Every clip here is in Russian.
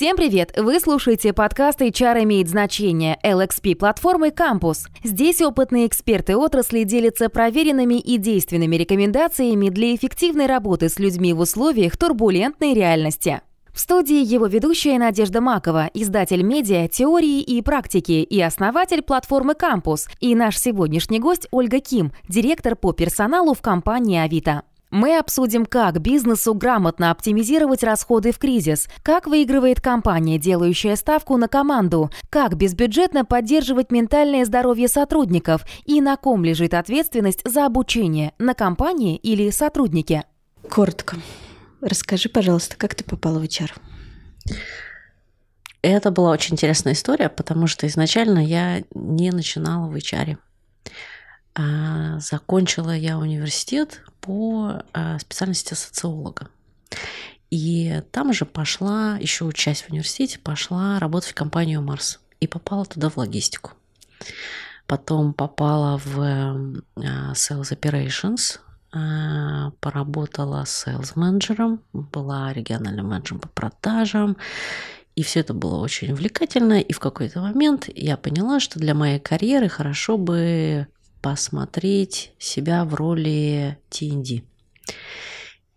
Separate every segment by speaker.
Speaker 1: Всем привет! Вы слушаете подкаст HR имеет значение LXP платформы Campus. Здесь опытные эксперты отрасли делятся проверенными и действенными рекомендациями для эффективной работы с людьми в условиях турбулентной реальности. В студии его ведущая Надежда Макова, издатель медиа, теории и практики и основатель платформы Campus, и наш сегодняшний гость Ольга Ким, директор по персоналу в компании Авито. Мы обсудим, как бизнесу грамотно оптимизировать расходы в кризис, как выигрывает компания, делающая ставку на команду, как безбюджетно поддерживать ментальное здоровье сотрудников и на ком лежит ответственность за обучение, на компании или сотруднике.
Speaker 2: Коротко. Расскажи, пожалуйста, как ты попала в HR?
Speaker 3: Это была очень интересная история, потому что изначально я не начинала в HR. А, закончила я университет по а, специальности социолога. И там же пошла, еще учась в университете, пошла работать в компанию Марс. И попала туда в логистику. Потом попала в а, Sales Operations, поработала sales менеджером, была региональным менеджером по продажам. И все это было очень увлекательно. И в какой-то момент я поняла, что для моей карьеры хорошо бы посмотреть себя в роли TND.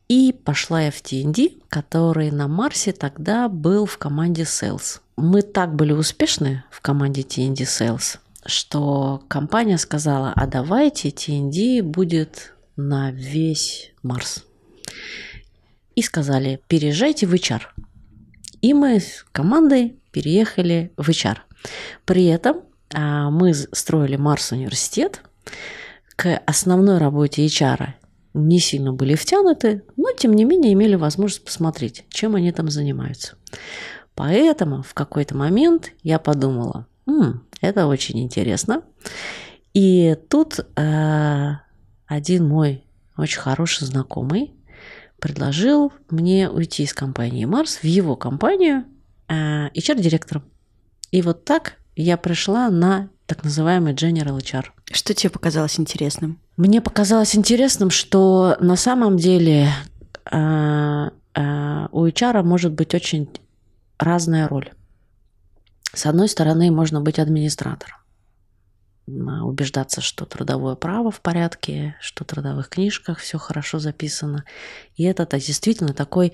Speaker 3: И пошла я в TND, который на Марсе тогда был в команде Sales. Мы так были успешны в команде TND Sales, что компания сказала, а давайте TND будет на весь Марс. И сказали, переезжайте в HR. И мы с командой переехали в HR. При этом а, мы строили Марс университет, к основной работе HR не сильно были втянуты, но тем не менее имели возможность посмотреть, чем они там занимаются. Поэтому в какой-то момент я подумала, М, это очень интересно. И тут э, один мой очень хороший знакомый предложил мне уйти из компании Марс в его компанию э, HR-директором. И вот так я пришла на так называемый General HR.
Speaker 2: Что тебе показалось интересным?
Speaker 3: Мне показалось интересным, что на самом деле э, э, у HR может быть очень разная роль. С одной стороны, можно быть администратором, убеждаться, что трудовое право в порядке, что в трудовых книжках все хорошо записано. И это действительно такой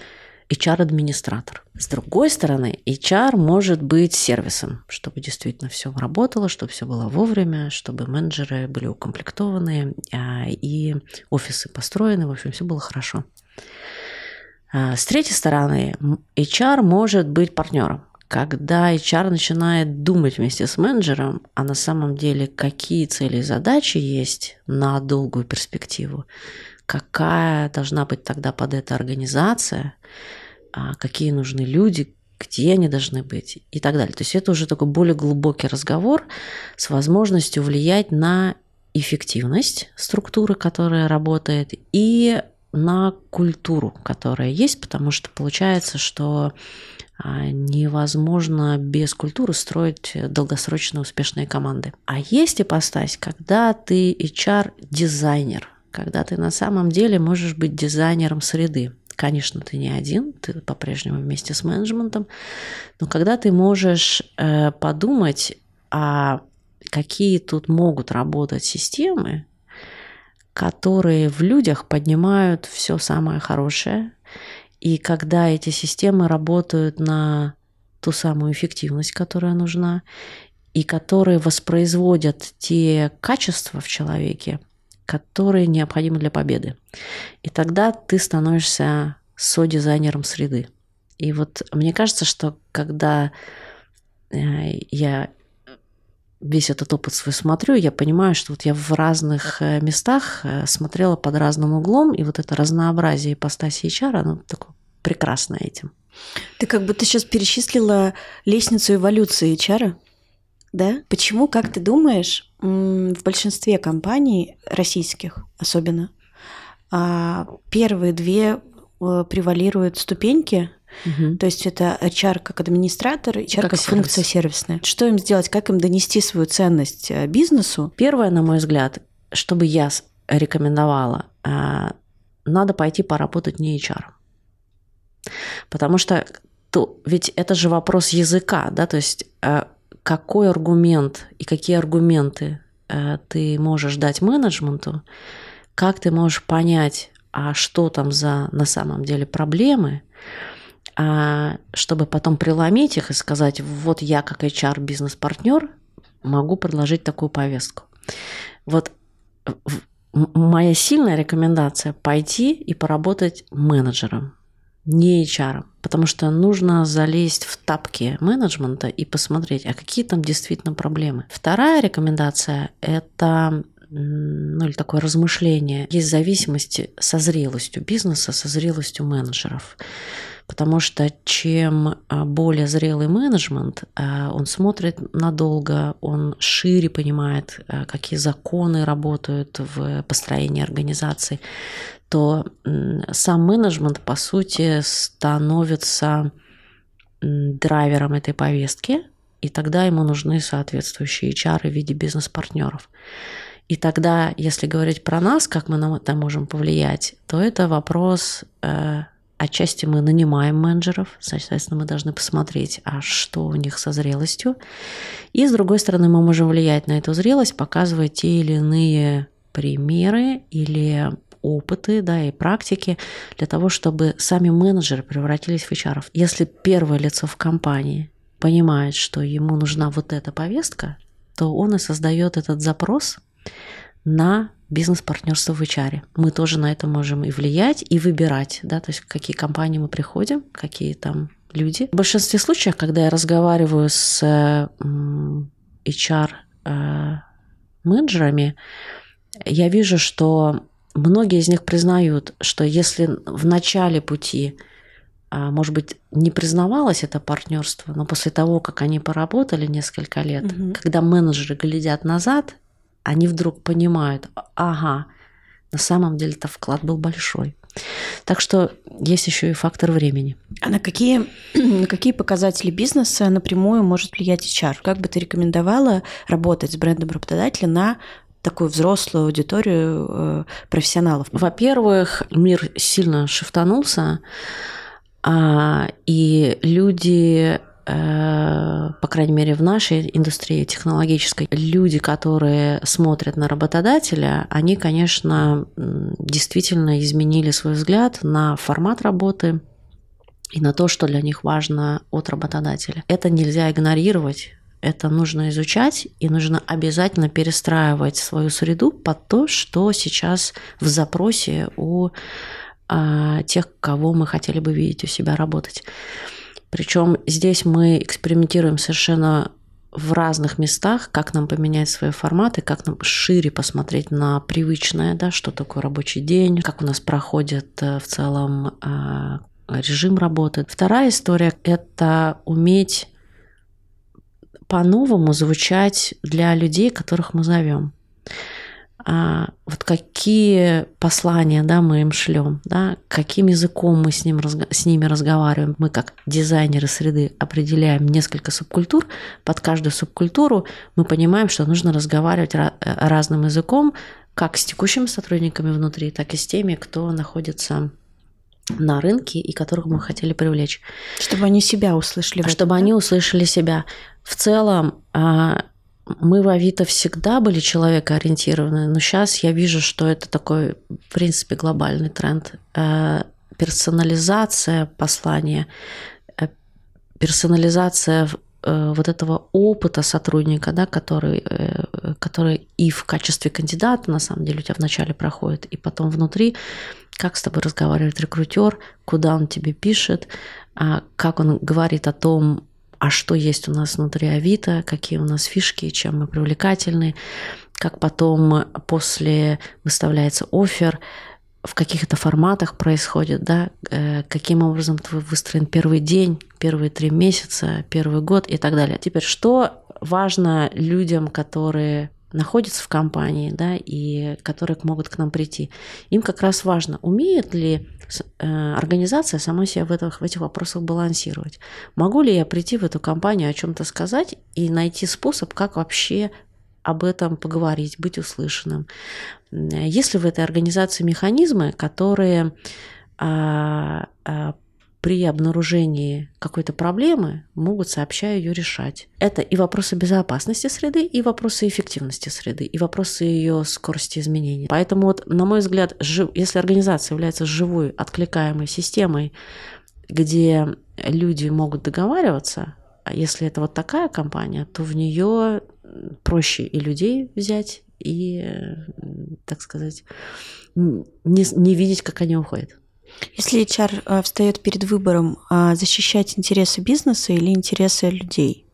Speaker 3: HR-администратор. С другой стороны, HR может быть сервисом, чтобы действительно все работало, чтобы все было вовремя, чтобы менеджеры были укомплектованы а, и офисы построены, в общем, все было хорошо. А, с третьей стороны, HR может быть партнером. Когда HR начинает думать вместе с менеджером, а на самом деле какие цели и задачи есть на долгую перспективу, какая должна быть тогда под это организация, а, какие нужны люди, где они должны быть и так далее. То есть это уже такой более глубокий разговор с возможностью влиять на эффективность структуры, которая работает, и на культуру, которая есть, потому что получается, что а, невозможно без культуры строить долгосрочно успешные команды. А есть ипостась, когда ты HR-дизайнер – когда ты на самом деле можешь быть дизайнером среды. Конечно, ты не один, ты по-прежнему вместе с менеджментом, но когда ты можешь э, подумать, а какие тут могут работать системы, которые в людях поднимают все самое хорошее, и когда эти системы работают на ту самую эффективность, которая нужна, и которые воспроизводят те качества в человеке, которые необходимы для победы. И тогда ты становишься со-дизайнером среды. И вот мне кажется, что когда э, я весь этот опыт свой смотрю, я понимаю, что вот я в разных э, местах э, смотрела под разным углом, и вот это разнообразие ипостаси HR, оно такое прекрасное этим.
Speaker 2: Ты как бы ты сейчас перечислила лестницу эволюции HR, да? Почему, как ты думаешь, в большинстве компаний российских особенно а, первые две э, превалируют ступеньки, Угу. То есть это HR как администратор, HR как, как функция сервисная. Что им сделать, как им донести свою ценность э, бизнесу?
Speaker 3: Первое, на мой взгляд, чтобы я рекомендовала, э, надо пойти поработать не HR. Потому что то ведь это же вопрос языка, да, то есть какой аргумент и какие аргументы э, ты можешь дать менеджменту, как ты можешь понять, а что там за на самом деле проблемы, а, чтобы потом преломить их и сказать, вот я как HR бизнес-партнер могу предложить такую повестку. Вот моя сильная рекомендация пойти и поработать менеджером, не HR, потому что нужно залезть в тапки менеджмента и посмотреть, а какие там действительно проблемы. Вторая рекомендация – это ну или такое размышление, есть зависимость со зрелостью бизнеса, со зрелостью менеджеров. Потому что чем а, более зрелый менеджмент, а, он смотрит надолго, он шире понимает, а, какие законы работают в построении организации, то сам менеджмент, по сути, становится драйвером этой повестки, и тогда ему нужны соответствующие HR в виде бизнес-партнеров. И тогда, если говорить про нас, как мы на это можем повлиять, то это вопрос э, Отчасти мы нанимаем менеджеров, соответственно, мы должны посмотреть, а что у них со зрелостью. И, с другой стороны, мы можем влиять на эту зрелость, показывая те или иные примеры или опыты да, и практики для того, чтобы сами менеджеры превратились в HR. Если первое лицо в компании понимает, что ему нужна вот эта повестка, то он и создает этот запрос на бизнес-партнерство в HR. Мы тоже на это можем и влиять, и выбирать, да, то есть какие компании мы приходим, какие там люди. В большинстве случаев, когда я разговариваю с HR э, менеджерами, я вижу, что многие из них признают, что если в начале пути а, может быть, не признавалось это партнерство, но после того, как они поработали несколько лет, угу. когда менеджеры глядят назад они вдруг понимают, ага, на самом деле это вклад был большой. Так что есть еще и фактор времени.
Speaker 2: А на какие, на какие показатели бизнеса напрямую может влиять HR? Как бы ты рекомендовала работать с брендом работодателя на такую взрослую аудиторию э, профессионалов?
Speaker 3: Во-первых, мир сильно шифтанулся, а, и люди по крайней мере, в нашей индустрии технологической, люди, которые смотрят на работодателя, они, конечно, действительно изменили свой взгляд на формат работы и на то, что для них важно от работодателя. Это нельзя игнорировать, это нужно изучать, и нужно обязательно перестраивать свою среду под то, что сейчас в запросе у а, тех, кого мы хотели бы видеть у себя работать. Причем здесь мы экспериментируем совершенно в разных местах, как нам поменять свои форматы, как нам шире посмотреть на привычное, да, что такое рабочий день, как у нас проходит э, в целом э, режим работы. Вторая история – это уметь по-новому звучать для людей, которых мы зовем а, вот какие послания да, мы им шлем, да, каким языком мы с, ним, с ними разговариваем. Мы как дизайнеры среды определяем несколько субкультур. Под каждую субкультуру мы понимаем, что нужно разговаривать разным языком, как с текущими сотрудниками внутри, так и с теми, кто находится на рынке и которых мы хотели привлечь.
Speaker 2: Чтобы они себя услышали.
Speaker 3: Чтобы этом, они услышали себя. В целом, а, мы в Авито всегда были человекоориентированы, но сейчас я вижу, что это такой, в принципе, глобальный тренд. Э, персонализация послания, э, персонализация э, вот этого опыта сотрудника, да, который, который и в качестве кандидата, на самом деле, у тебя вначале проходит, и потом внутри, как с тобой разговаривает рекрутер, куда он тебе пишет, а как он говорит о том, а что есть у нас внутри Авито, какие у нас фишки, чем мы привлекательны, как потом после выставляется офер, в каких это форматах происходит, да, э, каким образом выстроен первый день, первые три месяца, первый год и так далее. Теперь, что важно людям, которые находятся в компании, да, и которые могут к нам прийти. Им как раз важно, умеет ли организация сама себя в этих, в этих вопросах балансировать. Могу ли я прийти в эту компанию о чем-то сказать и найти способ, как вообще об этом поговорить, быть услышанным. Есть ли в этой организации механизмы, которые а, а, при обнаружении какой-то проблемы могут сообща ее решать. Это и вопросы безопасности среды, и вопросы эффективности среды, и вопросы ее скорости изменения. Поэтому, вот, на мой взгляд, жив... если организация является живой, откликаемой системой, где люди могут договариваться, а если это вот такая компания, то в нее проще и людей взять, и, так сказать, не, не видеть, как они уходят.
Speaker 2: Если HR э, встает перед выбором а, защищать интересы бизнеса или интересы людей,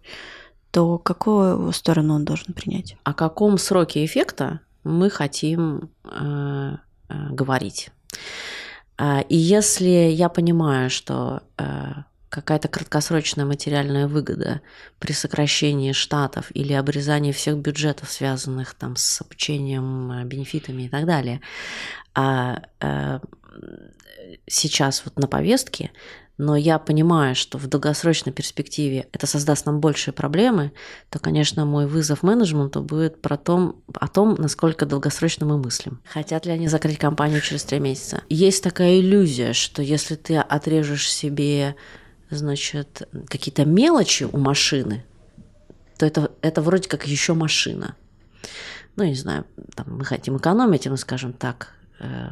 Speaker 2: то какую сторону он должен принять?
Speaker 3: О каком сроке эффекта мы хотим э, э, говорить? А, и если я понимаю, что какая-то краткосрочная материальная выгода при сокращении штатов или обрезании всех бюджетов, связанных там с обучением, бенефитами и так далее, а сейчас вот на повестке, но я понимаю, что в долгосрочной перспективе это создаст нам большие проблемы, то, конечно, мой вызов менеджменту будет про том, о том, насколько долгосрочно мы мыслим. Хотят ли они закрыть компанию через три месяца? Есть такая иллюзия, что если ты отрежешь себе, значит, какие-то мелочи у машины, то это, это вроде как еще машина. Ну, не знаю, там, мы хотим экономить, и мы скажем так, э,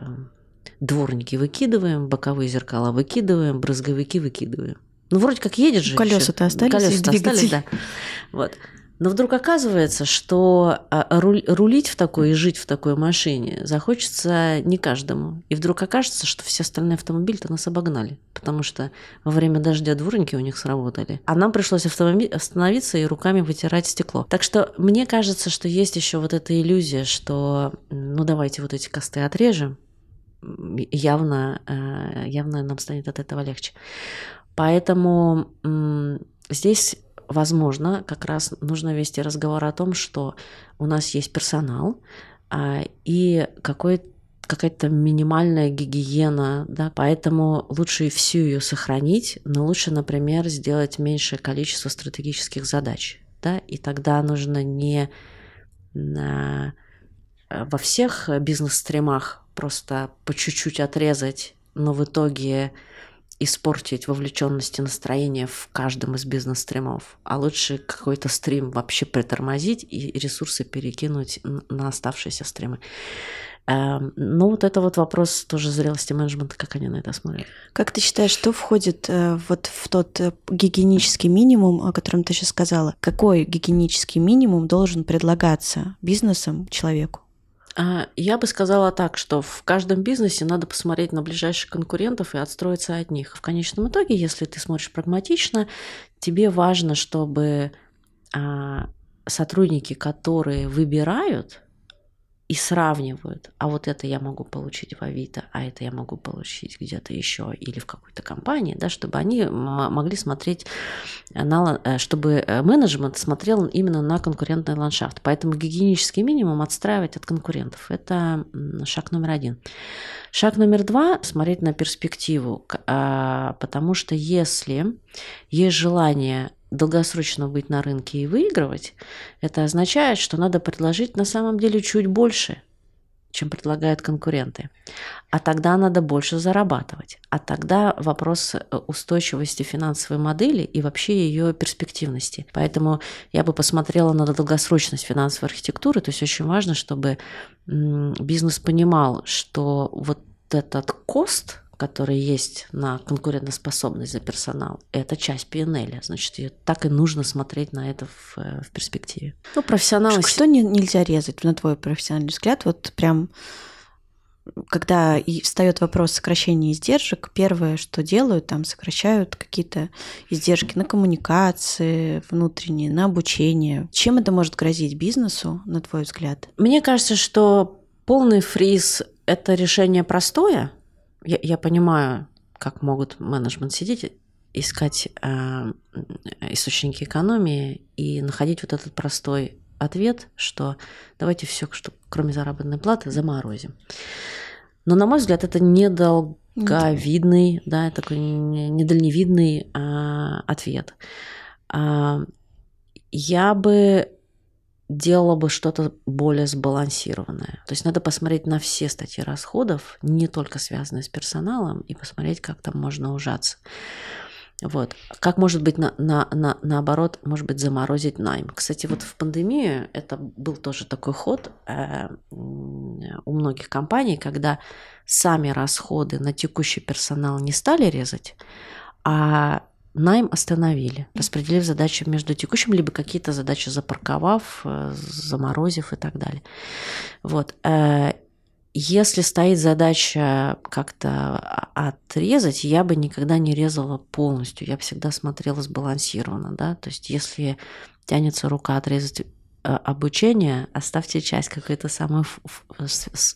Speaker 3: Дворники выкидываем, боковые зеркала выкидываем, брызговики выкидываем. Ну, вроде как едет же.
Speaker 2: Колеса-то остались.
Speaker 3: Колеса остались, да. Вот. Но вдруг оказывается, что а, рулить в такой и жить в такой машине захочется не каждому. И вдруг окажется, что все остальные автомобили-то нас обогнали, потому что во время дождя дворники у них сработали. А нам пришлось остановиться и руками вытирать стекло. Так что мне кажется, что есть еще вот эта иллюзия, что ну давайте вот эти косты отрежем, явно, э, явно нам станет от этого легче. Поэтому здесь, возможно, как раз нужно вести разговор о том, что у нас есть персонал а, и какой какая-то минимальная гигиена, да, поэтому лучше всю ее сохранить, но лучше, например, сделать меньшее количество стратегических задач, да, и тогда нужно не на, во всех бизнес-стримах просто по чуть-чуть отрезать, но в итоге испортить вовлеченность и настроение в каждом из бизнес-стримов, а лучше какой-то стрим вообще притормозить и ресурсы перекинуть на оставшиеся стримы. Эм, ну, вот это вот вопрос тоже зрелости менеджмента, как они на это смотрят.
Speaker 2: Как ты считаешь, что входит э, вот в тот э, гигиенический минимум, о котором ты сейчас сказала? Какой гигиенический минимум должен предлагаться бизнесом человеку?
Speaker 3: А, я бы сказала так, что в каждом бизнесе надо посмотреть на ближайших конкурентов и отстроиться от них. В конечном итоге, если ты смотришь прагматично, тебе важно, чтобы а, сотрудники, которые выбирают и сравнивают, а вот это я могу получить в Авито, а это я могу получить где-то еще или в какой-то компании, да, чтобы они могли смотреть, на, э, чтобы э, менеджмент смотрел именно на конкурентный ландшафт. Поэтому гигиенический минимум отстраивать от конкурентов. Это шаг номер один. Шаг номер два – смотреть на перспективу, а, потому что если есть желание долгосрочно быть на рынке и выигрывать, это означает, что надо предложить на самом деле чуть больше, чем предлагают конкуренты. А тогда надо больше зарабатывать. А тогда вопрос э, устойчивости финансовой модели и вообще ее перспективности. Поэтому я бы посмотрела на долгосрочность финансовой архитектуры. То есть очень важно, чтобы бизнес понимал, что вот этот кост – который есть на конкурентоспособность за персонал, это часть PNL. Значит, ее так и нужно смотреть на это в, э, в перспективе.
Speaker 2: Ну, профессионалы... Что, что не, нельзя резать, на твой профессиональный взгляд? Вот прям когда и встает вопрос сокращения издержек, первое, что делают, там сокращают какие-то издержки на коммуникации внутренние, на обучение. Чем это может грозить бизнесу, на твой взгляд?
Speaker 3: Мне кажется, что полный фриз – это решение простое, я, я понимаю, как могут менеджмент сидеть, искать э, источники экономии и находить вот этот простой ответ, что давайте все, что кроме заработной платы, заморозим. Но, на мой взгляд, это недолговидный, да, такой недальневидный э, ответ. Э, я бы делала бы что-то более сбалансированное. То есть надо посмотреть на все статьи расходов, не только связанные с персоналом, и посмотреть, как там можно ужаться. Вот. Как может быть на, на, на, наоборот, может быть, заморозить найм. Кстати, вот в пандемию это был тоже такой ход э, у многих компаний, когда сами расходы на текущий персонал не стали резать, а найм остановили, распределив задачи между текущим, либо какие-то задачи запарковав, э, заморозив и так далее. Вот. Э, если стоит задача как-то отрезать, я бы никогда не резала полностью. Я бы всегда смотрела сбалансированно. Да? То есть если тянется рука отрезать обучения оставьте часть какую-то самую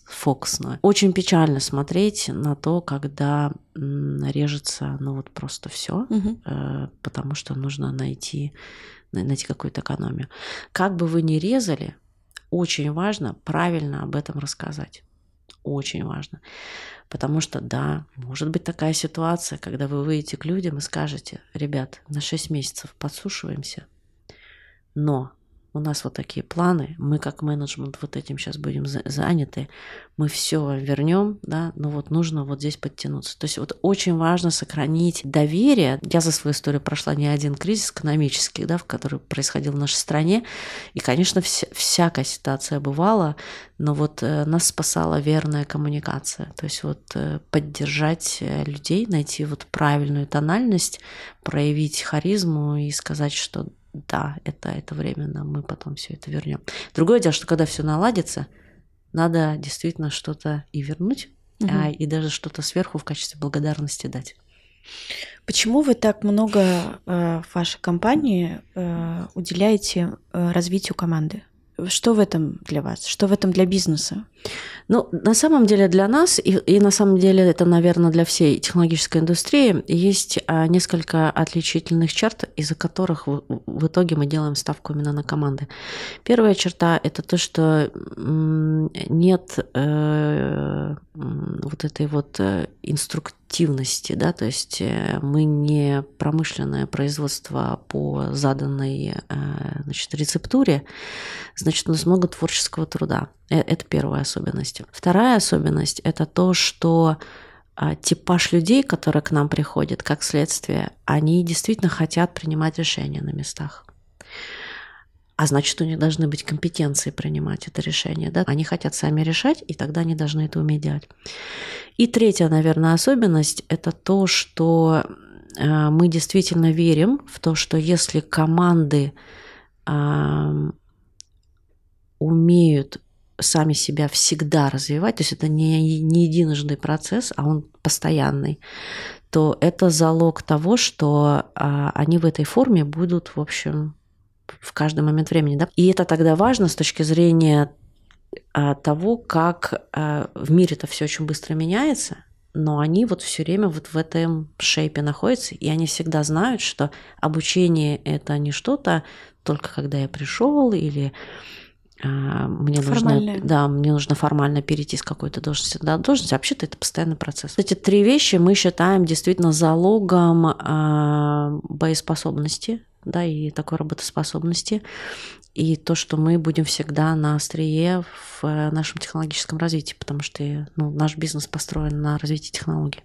Speaker 3: фокусную. Очень печально смотреть на то, когда режется, ну вот просто все, угу. потому что нужно найти, найти какую-то экономию. Как бы вы ни резали, очень важно правильно об этом рассказать. Очень важно. Потому что, да, может быть такая ситуация, когда вы выйдете к людям и скажете, ребят, на 6 месяцев подсушиваемся, но у нас вот такие планы, мы как менеджмент вот этим сейчас будем заняты, мы все вернем, да, но вот нужно вот здесь подтянуться. То есть вот очень важно сохранить доверие. Я за свою историю прошла не один кризис экономический, да, в который происходил в нашей стране, и, конечно, вся, всякая ситуация бывала, но вот э, нас спасала верная коммуникация, то есть вот э, поддержать э, людей, найти вот правильную тональность, проявить харизму и сказать, что да, это, это временно, мы потом все это вернем. Другое дело, что когда все наладится, надо действительно что-то и вернуть, угу. а, и даже что-то сверху в качестве благодарности дать.
Speaker 2: Почему вы так много э, в вашей компании э, уделяете э, развитию команды? Что в этом для вас? Что в этом для бизнеса?
Speaker 3: Ну, на самом деле для нас, и, и на самом деле это, наверное, для всей технологической индустрии, есть а, несколько отличительных черт, из-за которых в, в итоге мы делаем ставку именно на команды. Первая черта – это то, что нет э, вот этой вот э, инструктивности, да, то есть э, мы не промышленное производство по заданной э, значит, рецептуре, значит, у нас много творческого труда. Это первая особенность. Вторая особенность – это то, что а, типаж людей, которые к нам приходят, как следствие, они действительно хотят принимать решения на местах. А значит, у них должны быть компетенции принимать это решение. Да? Они хотят сами решать, и тогда они должны это уметь делать. И третья, наверное, особенность – это то, что а, мы действительно верим в то, что если команды умеют сами себя всегда развивать, то есть это не, не единожды процесс, а он постоянный, то это залог того, что а, они в этой форме будут, в общем, в каждый момент времени. Да? И это тогда важно с точки зрения а, того, как а, в мире это все очень быстро меняется, но они вот все время вот в этом шейпе находятся, и они всегда знают, что обучение это не что-то только когда я пришел или а, мне нужно, да, мне нужно формально перейти с какой-то должности на должность. Вообще-то это постоянный процесс. Эти три вещи мы считаем действительно залогом боеспособности, да, и такой работоспособности. И то, что мы будем всегда на острие в нашем технологическом развитии, потому что ну, наш бизнес построен на развитии технологий.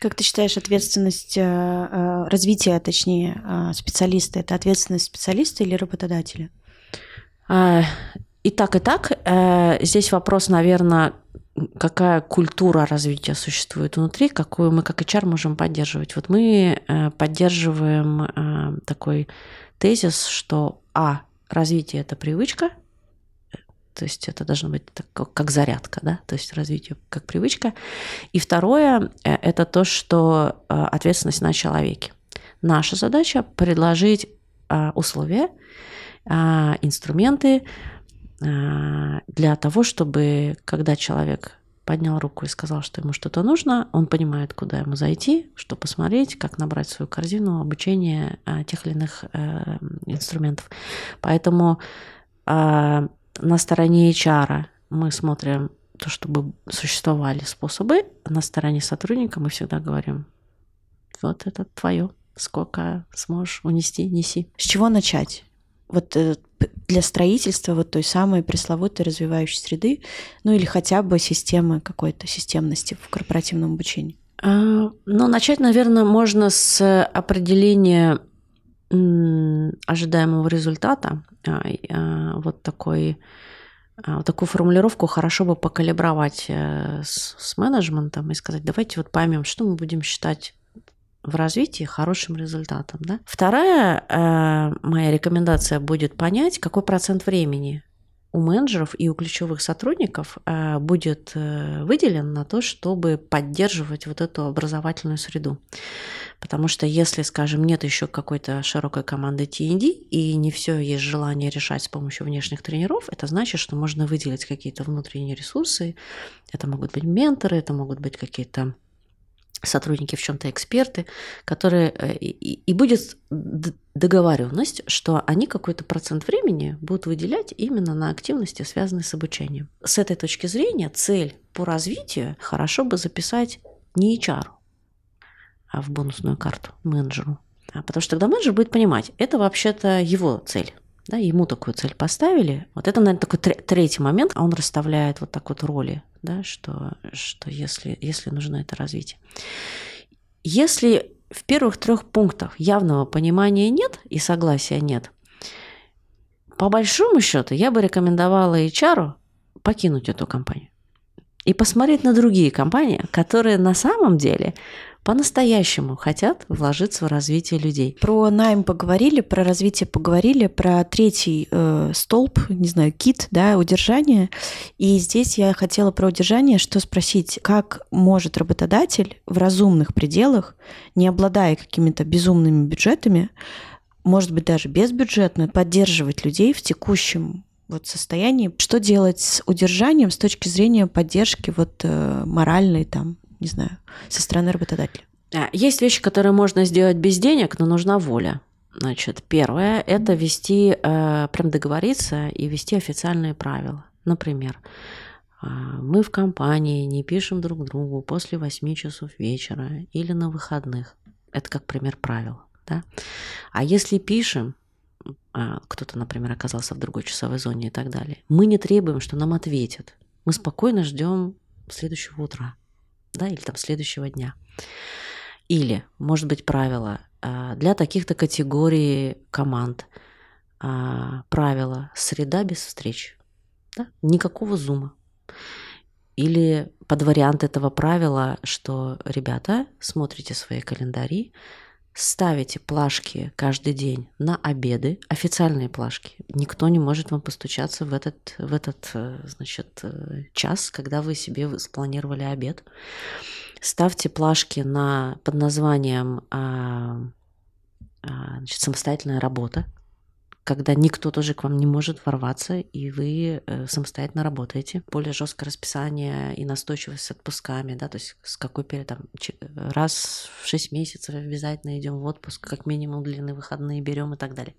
Speaker 2: Как ты считаешь, ответственность э, э, развития, точнее, э, специалиста, это ответственность специалиста или работодателя?
Speaker 3: И так, и так. Э, здесь вопрос, наверное, какая культура развития существует внутри, какую мы как HR можем поддерживать. Вот мы э, поддерживаем э, такой тезис, что А, развитие – это привычка, то есть это должно быть так, как зарядка, да, то есть развитие как привычка. И второе – это то, что ответственность на человеке. Наша задача – предложить условия, инструменты для того, чтобы, когда человек поднял руку и сказал, что ему что-то нужно, он понимает, куда ему зайти, что посмотреть, как набрать свою корзину обучения а, тех или иных э, инструментов. Поэтому на стороне HR мы смотрим то, чтобы существовали способы, на стороне сотрудника мы всегда говорим, вот это твое, сколько сможешь унести, неси.
Speaker 2: С чего начать? вот э, для строительства вот той самой пресловутой развивающей среды, ну или хотя бы системы какой-то системности в корпоративном обучении?
Speaker 3: А, ну, начать, наверное, можно с определения ожидаемого результата. А, а, вот такой вот такую формулировку хорошо бы покалибровать э, с, с менеджментом и сказать, давайте вот поймем, что мы будем считать в развитии хорошим результатом. Да? Вторая э, моя рекомендация будет понять, какой процент времени у менеджеров и у ключевых сотрудников э, будет э, выделен на то, чтобы поддерживать вот эту образовательную среду. Потому что если, скажем, нет еще какой-то широкой команды TND и не все есть желание решать с помощью внешних тренеров, это значит, что можно выделить какие-то внутренние ресурсы. Это могут быть менторы, это могут быть какие-то сотрудники в чем-то эксперты, которые э, и, и будет договоренность, что они какой-то процент времени будут выделять именно на активности, связанные с обучением. С этой точки зрения цель по развитию хорошо бы записать не HR, а в бонусную карту менеджеру. Потому что тогда менеджер будет понимать, это вообще-то его цель да, ему такую цель поставили. Вот это, наверное, такой третий момент, а он расставляет вот так вот роли, да, что, что если, если нужно это развитие. Если в первых трех пунктах явного понимания нет и согласия нет, по большому счету я бы рекомендовала HR покинуть эту компанию и посмотреть на другие компании, которые на самом деле по-настоящему хотят вложиться в развитие людей.
Speaker 2: Про найм поговорили, про развитие поговорили, про третий э, столб, не знаю, кит, да, удержание. И здесь я хотела про удержание, что спросить, как может работодатель в разумных пределах, не обладая какими-то безумными бюджетами, может быть, даже безбюджетно, поддерживать людей в текущем вот состоянии. Что делать с удержанием с точки зрения поддержки вот э, моральной там не знаю, со стороны работодателя?
Speaker 3: А, есть вещи, которые можно сделать без денег, но нужна воля. Значит, первое – это вести, э, прям договориться и вести официальные правила. Например, э, мы в компании не пишем друг другу после 8 часов вечера или на выходных. Это как пример правил. Да? А если пишем, э, кто-то, например, оказался в другой часовой зоне и так далее, мы не требуем, что нам ответят. Мы спокойно ждем следующего утра да, или там следующего дня. Или, может быть, правило а, для таких-то категорий команд. А, правило среда без встреч. Да? Никакого зума. Или под вариант этого правила, что, ребята, смотрите свои календари, ставите плашки каждый день на обеды, официальные плашки. Никто не может вам постучаться в этот, в этот э, значит, э, час, когда вы себе спланировали обед. Ставьте плашки на, под названием а, а, значит, самостоятельная работа когда никто тоже к вам не может ворваться, и вы э, самостоятельно работаете. Более жесткое расписание и настойчивость с отпусками, да, то есть с какой период, там, раз в 6 месяцев обязательно идем в отпуск, как минимум длинные выходные берем и так далее.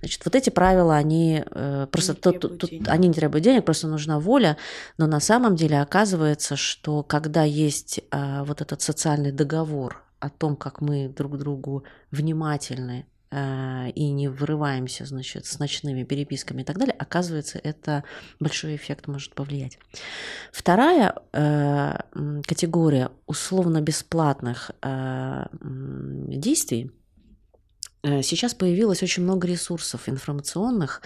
Speaker 3: Значит, вот эти правила, они э, просто, тут, тут, тут, они не требуют денег, просто нужна воля, но на самом деле оказывается, что когда есть э, вот этот социальный договор о том, как мы друг другу внимательны, и не вырываемся, значит, с ночными переписками и так далее, оказывается, это большой эффект может повлиять. Вторая э, категория условно-бесплатных э, действий. Э, сейчас появилось очень много ресурсов информационных,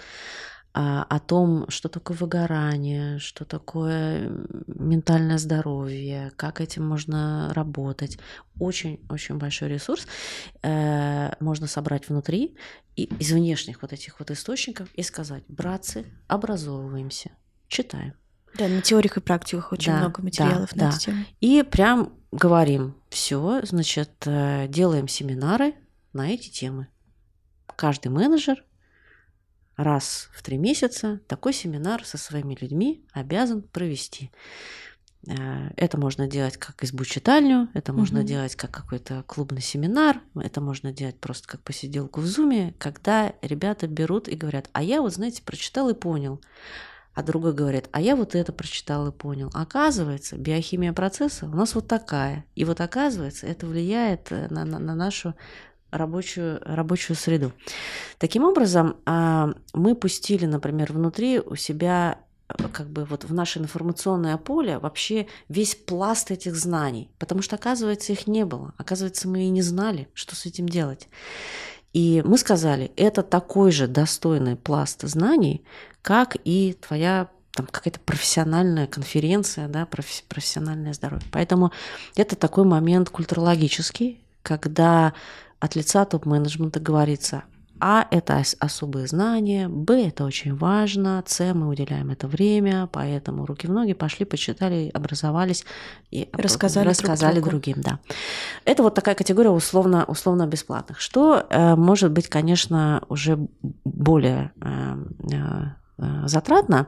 Speaker 3: о том, что такое выгорание, что такое ментальное здоровье, как этим можно работать. Очень-очень большой ресурс э, можно собрать внутри и из внешних вот этих вот источников и сказать, братцы, образовываемся, читаем.
Speaker 2: Да, на теориях и практиках очень да, много материалов да, на да. эту тему.
Speaker 3: И прям говорим, все, значит, э, делаем семинары на эти темы. Каждый менеджер раз в три месяца такой семинар со своими людьми обязан провести. Э, это можно делать как избу-читальню, это можно угу. делать как какой-то клубный семинар, это можно делать просто как посиделку в зуме, когда ребята берут и говорят, а я вот, знаете, прочитал и понял. А другой говорит, а я вот это прочитал и понял. Оказывается, биохимия процесса у нас вот такая. И вот оказывается, это влияет э, на, на, на нашу рабочую, рабочую среду. Таким образом, а, мы пустили, например, внутри у себя э, как бы вот в наше информационное поле вообще весь пласт этих знаний, потому что, оказывается, их не было. Оказывается, мы и не знали, что с этим делать. И мы сказали, это такой же достойный пласт знаний, как и твоя там какая-то профессиональная конференция, да, профессиональное здоровье. Поэтому это такой момент культурологический, когда от лица топ-менеджмента говорится, а это особые знания, Б это очень важно, С мы уделяем это время, поэтому руки в ноги пошли, почитали, образовались и
Speaker 2: рассказали,
Speaker 3: рассказали друг другим. Да. Это вот такая категория условно, условно бесплатных. Что э, может быть, конечно, уже более э, э, Э, затратно,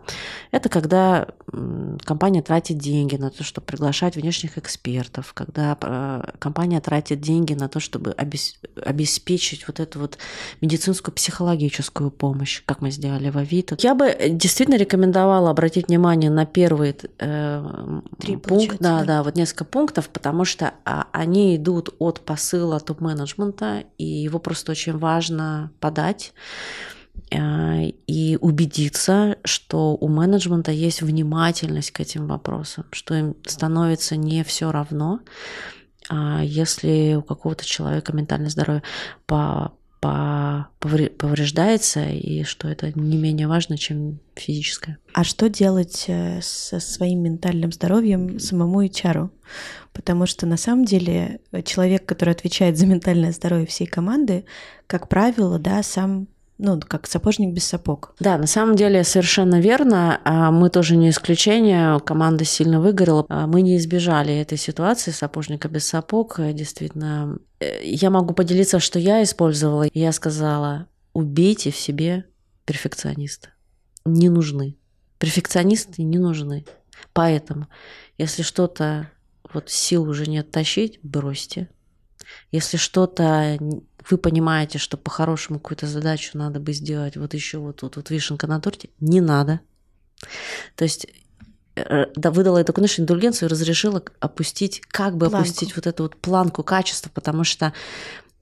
Speaker 3: это когда компания тратит деньги на то, чтобы приглашать внешних экспертов, когда э, компания тратит деньги на то, чтобы обеспечить вот эту вот медицинскую психологическую помощь, как мы сделали в Авито. Я бы действительно рекомендовала обратить внимание на первый э,
Speaker 2: Три,
Speaker 3: пункт, да, да, вот несколько пунктов, потому что а, они идут от посыла топ-менеджмента, и его просто очень важно подать. А, и убедиться, что у менеджмента есть внимательность к этим вопросам, что им становится не все равно, а если у какого-то человека ментальное здоровье по, по, повреждается, и что это не менее важно, чем физическое.
Speaker 2: А что делать э, со своим ментальным здоровьем самому HR? Потому что на самом деле человек, который отвечает за ментальное здоровье всей команды, как правило, да, сам ну, как сапожник без сапог.
Speaker 3: Да, на самом деле совершенно верно. А мы тоже не исключение. Команда сильно выгорела. А мы не избежали этой ситуации сапожника без сапог. Действительно, э, я могу поделиться, что я использовала. Я сказала, убейте в себе перфекциониста. Не нужны. Перфекционисты не нужны. Поэтому, если что-то вот сил уже нет тащить, бросьте. Если что-то вы понимаете, что по-хорошему какую-то задачу надо бы сделать, вот еще вот тут вот вишенка на торте, не надо. То есть э, да, выдала эту, конечно, индульгенцию и разрешила опустить, как бы планку. опустить вот эту вот планку качества, потому что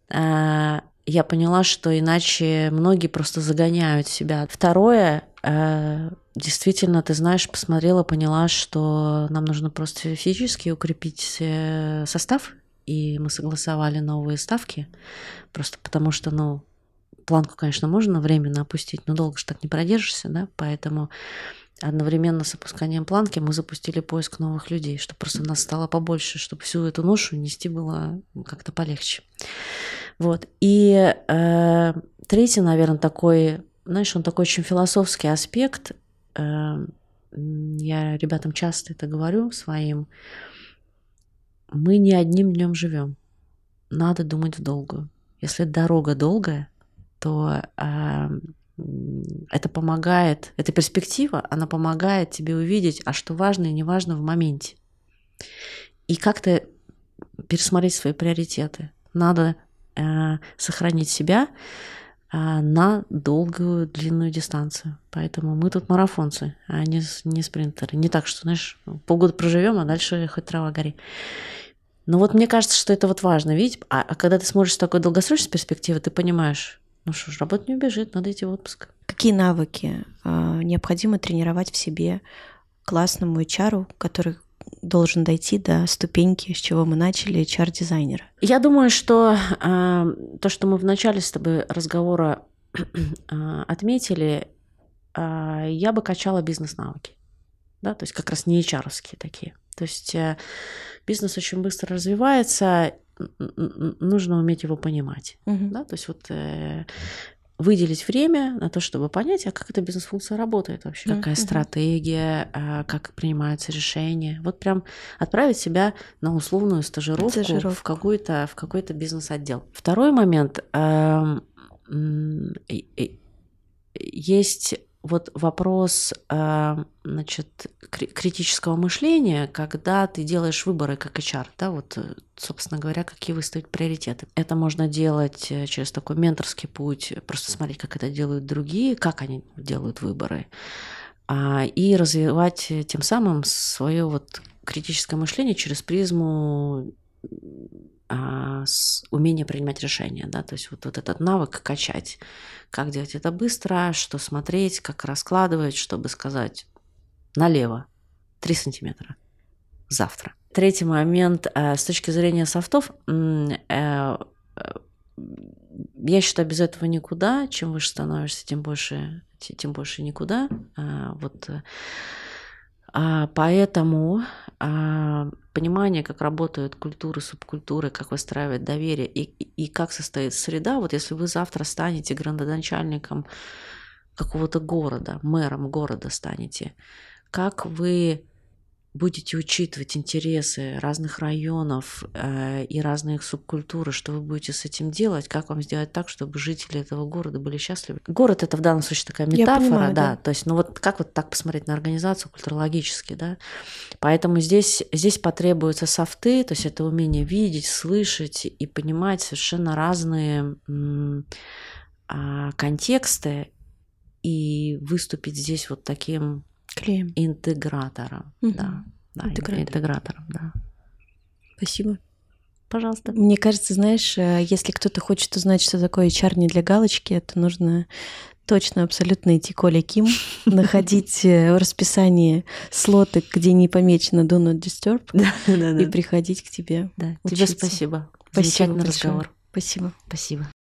Speaker 3: э, я поняла, что иначе многие просто загоняют себя. Второе, э, действительно, ты знаешь, посмотрела, поняла, что нам нужно просто физически укрепить э, состав и мы согласовали новые ставки, просто потому что, ну, планку, конечно, можно временно опустить, но долго же так не продержишься, да, поэтому одновременно с опусканием планки мы запустили поиск новых людей, чтобы просто нас стало побольше, чтобы всю эту ношу нести было как-то полегче. Вот. И э, третий, наверное, такой, знаешь, он такой очень философский аспект. Э, я ребятам часто это говорю своим мы не одним днем живем. Надо думать в долгую. Если дорога долгая, то э, это помогает, эта перспектива, она помогает тебе увидеть, а что важно и не важно в моменте. И как-то пересмотреть свои приоритеты. Надо э, сохранить себя на долгую, длинную дистанцию. Поэтому мы тут марафонцы, а не, не спринтеры. Не так, что, знаешь, полгода проживем, а дальше хоть трава гори. Но вот мне кажется, что это вот важно, видеть. А, а когда ты смотришь с такой долгосрочной перспективы, ты понимаешь, ну что ж, работа не убежит, надо идти в отпуск.
Speaker 2: Какие навыки э, необходимо тренировать в себе классному HR, который должен дойти до ступеньки, с чего мы начали, HR-дизайнера?
Speaker 3: Я думаю, что э, то, что мы в начале с тобой разговора э, отметили, э, я бы качала бизнес-навыки. Да, то есть как раз не hr такие. То есть э, бизнес очень быстро развивается, нужно уметь его понимать. Угу. Да? То есть вот э, выделить время на то, чтобы понять, а как эта бизнес-функция работает вообще, какая угу. стратегия, а, как принимаются решения. Вот прям отправить себя на условную стажировку, стажировку. в какой-то в какой-то бизнес-отдел. Второй момент. Э, есть вот вопрос а, значит, критического мышления, когда ты делаешь выборы как HR, да, вот, э, собственно говоря, какие выставить приоритеты. Это можно делать э, через такой менторский путь, просто смотреть, как это делают другие, как они делают выборы, а, и развивать тем самым свое вот критическое мышление через призму умение принимать решения, да, то есть вот, вот этот навык качать, как делать это быстро, что смотреть, как раскладывать, чтобы сказать налево 3 сантиметра завтра. Третий момент э, с точки зрения софтов, э, э, я считаю, без этого никуда. Чем выше становишься, тем больше, тем больше никуда. А, вот. А, поэтому а, понимание, как работают культуры, субкультуры, как выстраивать доверие и, и как состоит среда. Вот если вы завтра станете градоначальником какого-то города, мэром города станете, как вы будете учитывать интересы разных районов э, и разные их субкультуры, что вы будете с этим делать, как вам сделать так, чтобы жители этого города были счастливы. Город это в данном случае такая метафора, понимаю, да, да, то есть, ну вот как вот так посмотреть на организацию культурологически, да, поэтому здесь, здесь потребуются софты, то есть это умение видеть, слышать и понимать совершенно разные а, контексты и выступить здесь вот таким
Speaker 2: Клеем.
Speaker 3: Интегратором, угу. да. да Интегратор. Интегратором, да.
Speaker 2: Спасибо.
Speaker 3: Пожалуйста.
Speaker 2: Мне кажется, знаешь, э, если кто-то хочет узнать, что такое HR не для галочки, то нужно точно абсолютно идти Коля Ким, находить э, в расписании слоты, где не помечено Do Not Disturb, и приходить к тебе.
Speaker 3: Да. Тебе спасибо.
Speaker 2: Спасибо Замечательный разговор.
Speaker 3: Спасибо.
Speaker 2: Спасибо.